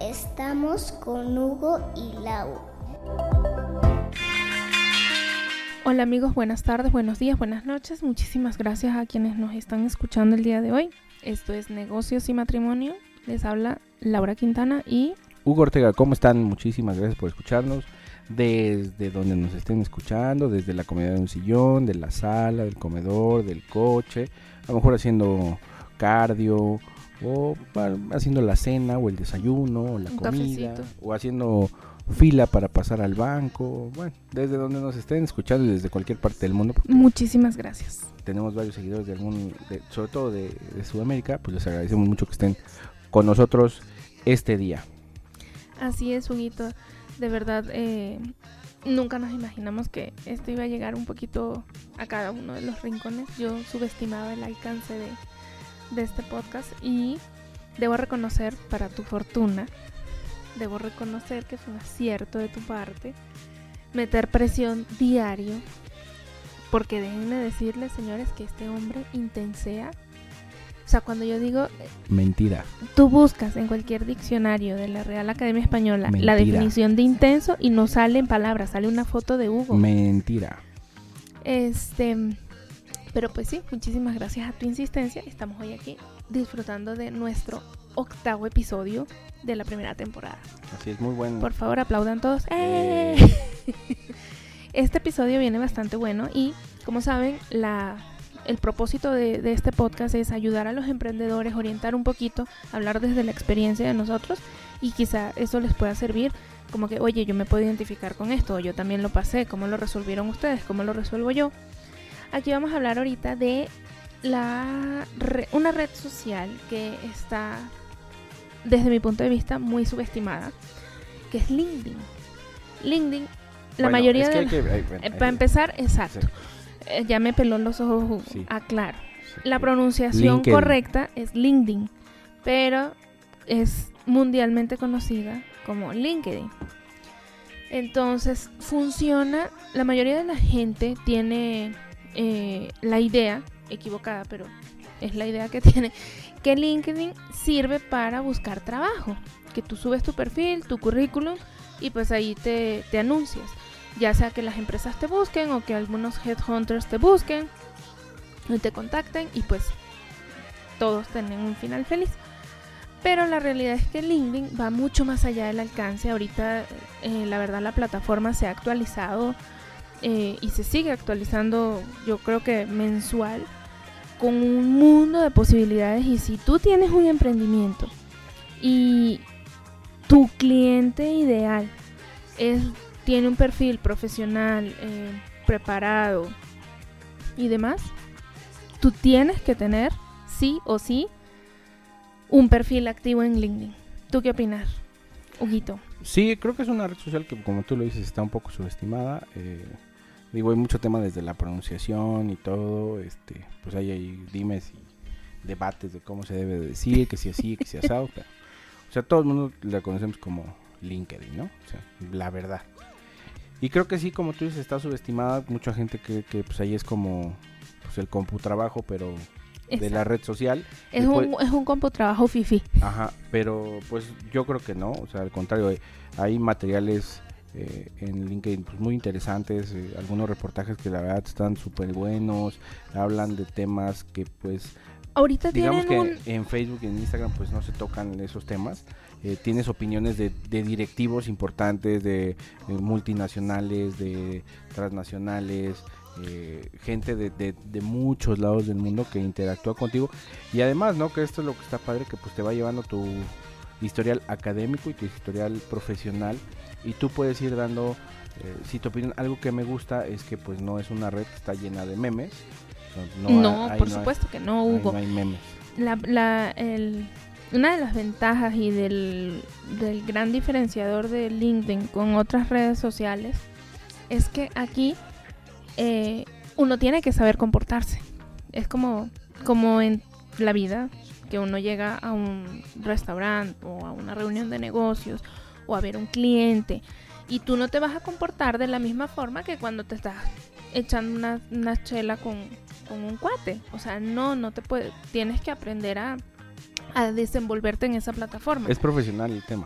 Estamos con Hugo y Lau. Hola amigos, buenas tardes, buenos días, buenas noches. Muchísimas gracias a quienes nos están escuchando el día de hoy. Esto es Negocios y Matrimonio. Les habla Laura Quintana y Hugo Ortega. ¿Cómo están? Muchísimas gracias por escucharnos. Desde donde nos estén escuchando, desde la comodidad de un sillón, de la sala, del comedor, del coche, a lo mejor haciendo cardio, o haciendo la cena, o el desayuno, o la Un comida, cafecito. o haciendo fila para pasar al banco. Bueno, desde donde nos estén escuchando y desde cualquier parte del mundo, muchísimas gracias. tenemos varios seguidores de algún, de- sobre todo de, de Sudamérica, pues les agradecemos mucho que estén con nosotros este día. Así es, Huguito. De verdad, eh, nunca nos imaginamos que esto iba a llegar un poquito a cada uno de los rincones. Yo subestimaba el alcance de, de este podcast y debo reconocer, para tu fortuna, debo reconocer que fue un acierto de tu parte meter presión diario. Porque déjenme decirles, señores, que este hombre intensea. O sea, cuando yo digo Mentira. Tú buscas en cualquier diccionario de la Real Academia Española la definición de intenso y no sale en palabras, sale una foto de Hugo. Mentira. Este, pero pues sí, muchísimas gracias a tu insistencia. Estamos hoy aquí disfrutando de nuestro octavo episodio de la primera temporada. Así es, muy bueno. Por favor, aplaudan todos. ¡Eh! Este episodio viene bastante bueno y, como saben, la, el propósito de, de este podcast es ayudar a los emprendedores, orientar un poquito, hablar desde la experiencia de nosotros y quizá eso les pueda servir como que, oye, yo me puedo identificar con esto, yo también lo pasé, cómo lo resolvieron ustedes, cómo lo resuelvo yo. Aquí vamos a hablar ahorita de la re- una red social que está, desde mi punto de vista, muy subestimada, que es LinkedIn. LinkedIn, la Bueno, mayoría es que de... hay que- bueno, eh, hay para empezar, exacto. sí, Eh, ya me peló los ojos, Hugo. Sí. Aclaro. sí. La pronunciación LinkedIn. correcta es LinkedIn, pero es mundialmente conocida como LinkedIn. Entonces, funciona, la mayoría de la gente tiene eh, la idea, equivocada, pero es la idea que tiene, que LinkedIn sirve para buscar trabajo, que tú subes tu perfil, tu currículum y pues ahí te, te anuncias, ya sea que las empresas te busquen o que algunos headhunters te busquen y te contacten y pues todos tienen un final feliz. Pero la realidad es que LinkedIn va mucho más allá del alcance. Ahorita, eh, la verdad, la plataforma se ha actualizado eh, y se sigue actualizando, yo creo que mensual, con un mundo de posibilidades. Y si tú tienes un emprendimiento y tu cliente ideal es, tiene un perfil profesional, eh, preparado y demás, tú tienes que tener, sí o sí, un perfil activo en LinkedIn. ¿Tú qué opinas, Huguito? Sí, creo que es una red social que, como tú lo dices, está un poco subestimada. eh, digo, hay mucho tema desde la pronunciación y todo. Este, pues hay, hay dimes y debates de cómo se debe de decir, que si así, que si asado. pero, o sea, todo el mundo la conocemos como LinkedIn, ¿no? O sea, la verdad. Y creo que sí, como tú dices, está subestimada. Mucha gente cree que pues ahí es como pues, el computrabajo, pero de la red social. Es un, es un compo trabajo fifi. Ajá, pero pues yo creo que no, o sea, al contrario, hay, hay materiales eh, en LinkedIn pues, muy interesantes, eh, algunos reportajes que la verdad están súper buenos, hablan de temas que pues Ahorita digamos que un... en Facebook y en Instagram pues no se tocan esos temas. Eh, tienes opiniones de, de directivos importantes, de eh, multinacionales, de transnacionales, eh, gente de, de- de muchos lados del mundo que interactúa contigo. Y además, ¿no? Que esto es lo que está padre, que pues te va llevando tu historial académico y tu historial profesional. Y tú puedes ir dando, eh, si tu opinión, algo que me gusta es que pues no es una red que está llena de memes. No, por no hay- supuesto que no, Hugo. no hay memes. la, la- el- una de las ventajas y del, del gran diferenciador de LinkedIn con otras redes sociales es que aquí eh, uno tiene que saber comportarse. Es como, como en la vida, que uno llega a un restaurante o a una reunión de negocios o a ver un cliente y tú no te vas a comportar de la misma forma que cuando te estás echando una, una chela con, con un cuate. O sea, no, no te puedes, tienes que aprender a, a desenvolverte en esa plataforma. Es profesional el tema.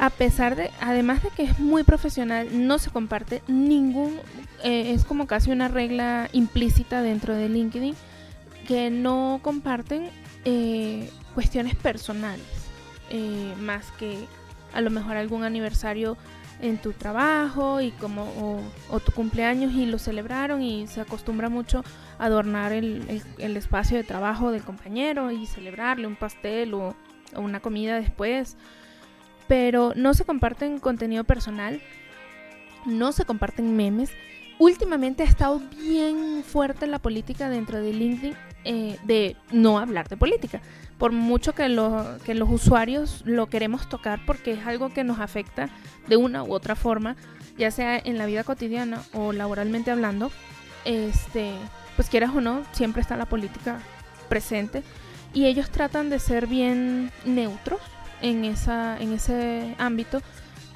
A pesar de, además de que es muy profesional, no se comparte ningún, eh, es como casi una regla implícita dentro de LinkedIn, que no comparten eh, cuestiones personales, eh, más que a lo mejor algún aniversario en tu trabajo y como o, tu cumpleaños y lo celebraron y se acostumbra mucho a adornar el, el- el espacio de trabajo del compañero y celebrarle un pastel o, o una comida después pero no se comparten contenido personal, no se comparten memes. Últimamente ha estado bien fuerte la política dentro de LinkedIn eh, de no hablar de política. Por mucho que, lo- que los usuarios lo queremos tocar porque es algo que nos afecta de una u otra forma, ya sea en la vida cotidiana o laboralmente hablando, este, pues quieras o no, siempre está la política presente y ellos tratan de ser bien neutros en, esa, en ese ámbito,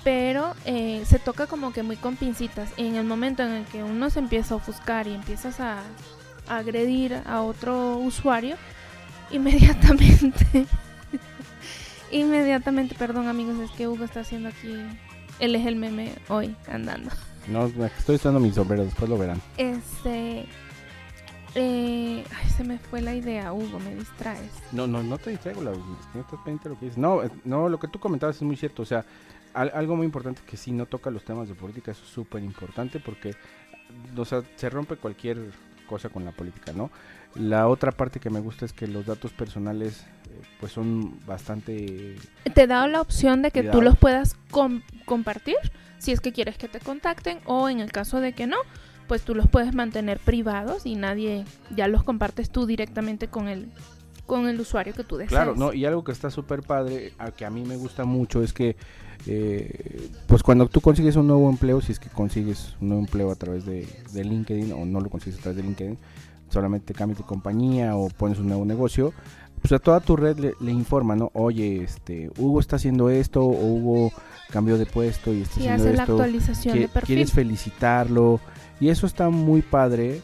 pero eh, se toca como que muy con pincitas. En el momento en el que uno se empieza a ofuscar y empiezas a agredir a otro usuario, inmediatamente, inmediatamente, perdón amigos, es que Hugo está haciendo aquí, él es el meme hoy andando. No, estoy usando mi sombrero, después lo verán. Este... eh, ay, se me fue la idea, Hugo, me distraes. No, no, no te distraigo, la, no lo que dices. No, eh, no, lo que tú comentabas es muy cierto. O sea, al- algo muy importante que sí no toca los temas de política, eso es súper importante porque, o sea, se rompe cualquier cosa con la política, ¿no? La otra parte que me gusta es que los datos personales, eh, pues son bastante... te da la opción de que tú los puedas com- compartir si es que quieres que te contacten o en el caso de que no, pues tú los puedes mantener privados y nadie ya los compartes tú directamente con el con el usuario que tú desees. Claro, no, y algo que está súper padre, a que a mí me gusta mucho, es que, eh, pues cuando tú consigues un nuevo empleo, si es que consigues un nuevo empleo a través de, de LinkedIn o no lo consigues a través de LinkedIn, solamente cambias de compañía o pones un nuevo negocio, pues a toda tu red le, le informa, ¿no? Oye, este, Hugo está haciendo esto, o Hugo cambió de puesto y está si haciendo hace la actualización de perfil. quieres felicitarlo y eso está muy padre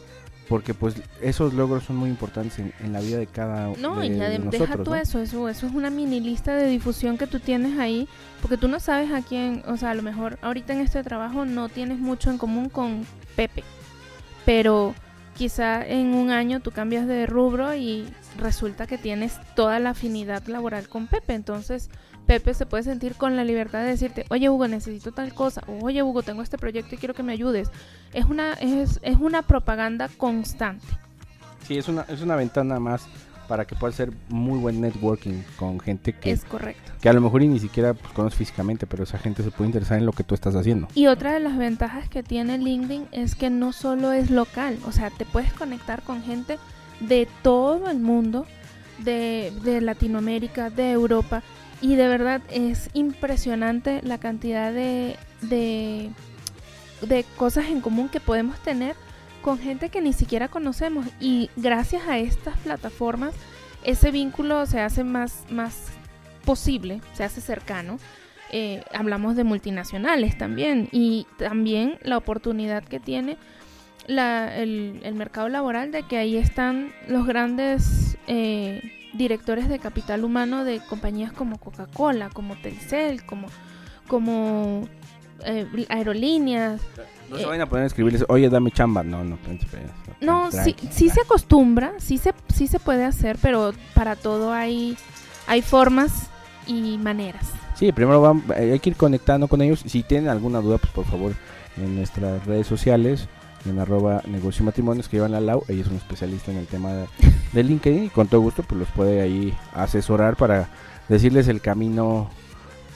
porque pues esos logros son muy importantes en, en la vida de cada No, de, y ya de de- deja tú ¿no? eso, eso, eso es una mini lista de difusión que tú tienes ahí, porque tú no sabes a quién, o sea, a lo mejor ahorita en este trabajo no tienes mucho en común con Pepe, pero quizá en un año tú cambias de rubro y resulta que tienes toda la afinidad laboral con Pepe, entonces Pepe se puede sentir con la libertad de decirte, oye Hugo, necesito tal cosa, o oye Hugo, tengo este proyecto y quiero que me ayudes. Es una, es, es una propaganda constante. Sí, es una, es una ventana más para que puedas hacer muy buen networking con gente que, Es correcto. que a lo mejor y ni siquiera pues, conoces físicamente, pero esa gente se puede interesar en lo que tú estás haciendo. Y otra de las ventajas que tiene LinkedIn es que no solo es local, o sea, te puedes conectar con gente de todo el mundo, de, de Latinoamérica, de Europa, y de verdad es impresionante la cantidad de, de, cosas en común que podemos tener con gente que ni siquiera conocemos. Y gracias a estas plataformas, ese vínculo se hace más, más posible, se hace cercano eh, hablamos de multinacionales también y también la oportunidad que tiene la- el, el mercado laboral de que ahí están los grandes eh, directores de capital humano de compañías como Coca-Cola, como Telcel, como, como eh, aerolíneas. No Eh, se vayan a poner a escribirles, oye, dame chamba. No, no, No, sí, sí se acostumbra, sí se, sí se puede hacer, pero para todo hay, hay formas y maneras. Sí, primero van- eh, hay que ir conectando con ellos. Si tienen alguna duda, pues por favor, en nuestras redes sociales, en arroba negocio y matrimonios, que llevan a Lau. Ella es un especialista en el tema de, de LinkedIn y con todo gusto pues los puede ahí asesorar para decirles el camino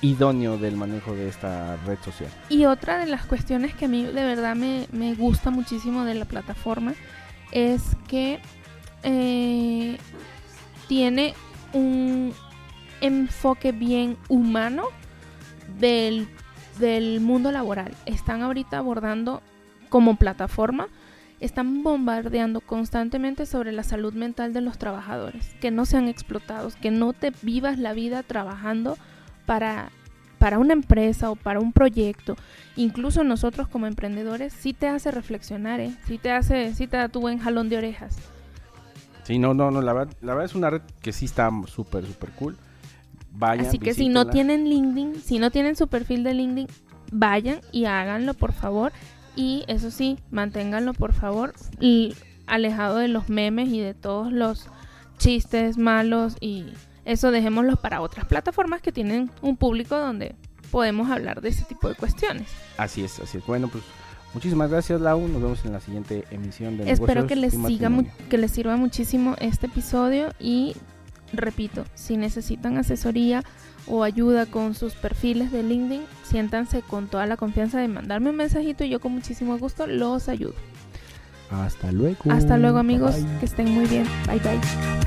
idóneo del manejo de esta red social. Y otra de las cuestiones que a mí de verdad me, me gusta muchísimo de la plataforma es que eh, tiene un enfoque bien humano del, del mundo laboral. Están ahorita abordando como plataforma, están bombardeando constantemente sobre la salud mental de los trabajadores, que no sean explotados, que no te vivas la vida trabajando para, para una empresa o para un proyecto. Incluso nosotros como emprendedores sí te hace reflexionar, ¿eh? sí te hace, sí te da tu buen jalón de orejas. Sí, no, no, no, la verdad, la verdad es una red que sí está súper, súper cool. vayan. Así que si no tienen LinkedIn, si no tienen su perfil de LinkedIn, vayan y háganlo, por favor. Y eso sí, manténganlo, por favor, y alejado de los memes y de todos los chistes malos y eso dejémoslo para otras plataformas que tienen un público donde podemos hablar de ese tipo de cuestiones. Así es, así es. Bueno, pues muchísimas gracias, Lau. Nos vemos en la siguiente emisión de Espero que les siga que les sirva muchísimo este episodio y repito, si necesitan asesoría o ayuda con sus perfiles de LinkedIn, siéntanse con toda la confianza de mandarme un mensajito y yo con muchísimo gusto los ayudo. Hasta luego. Hasta luego amigos, que estén muy bien. Bye bye.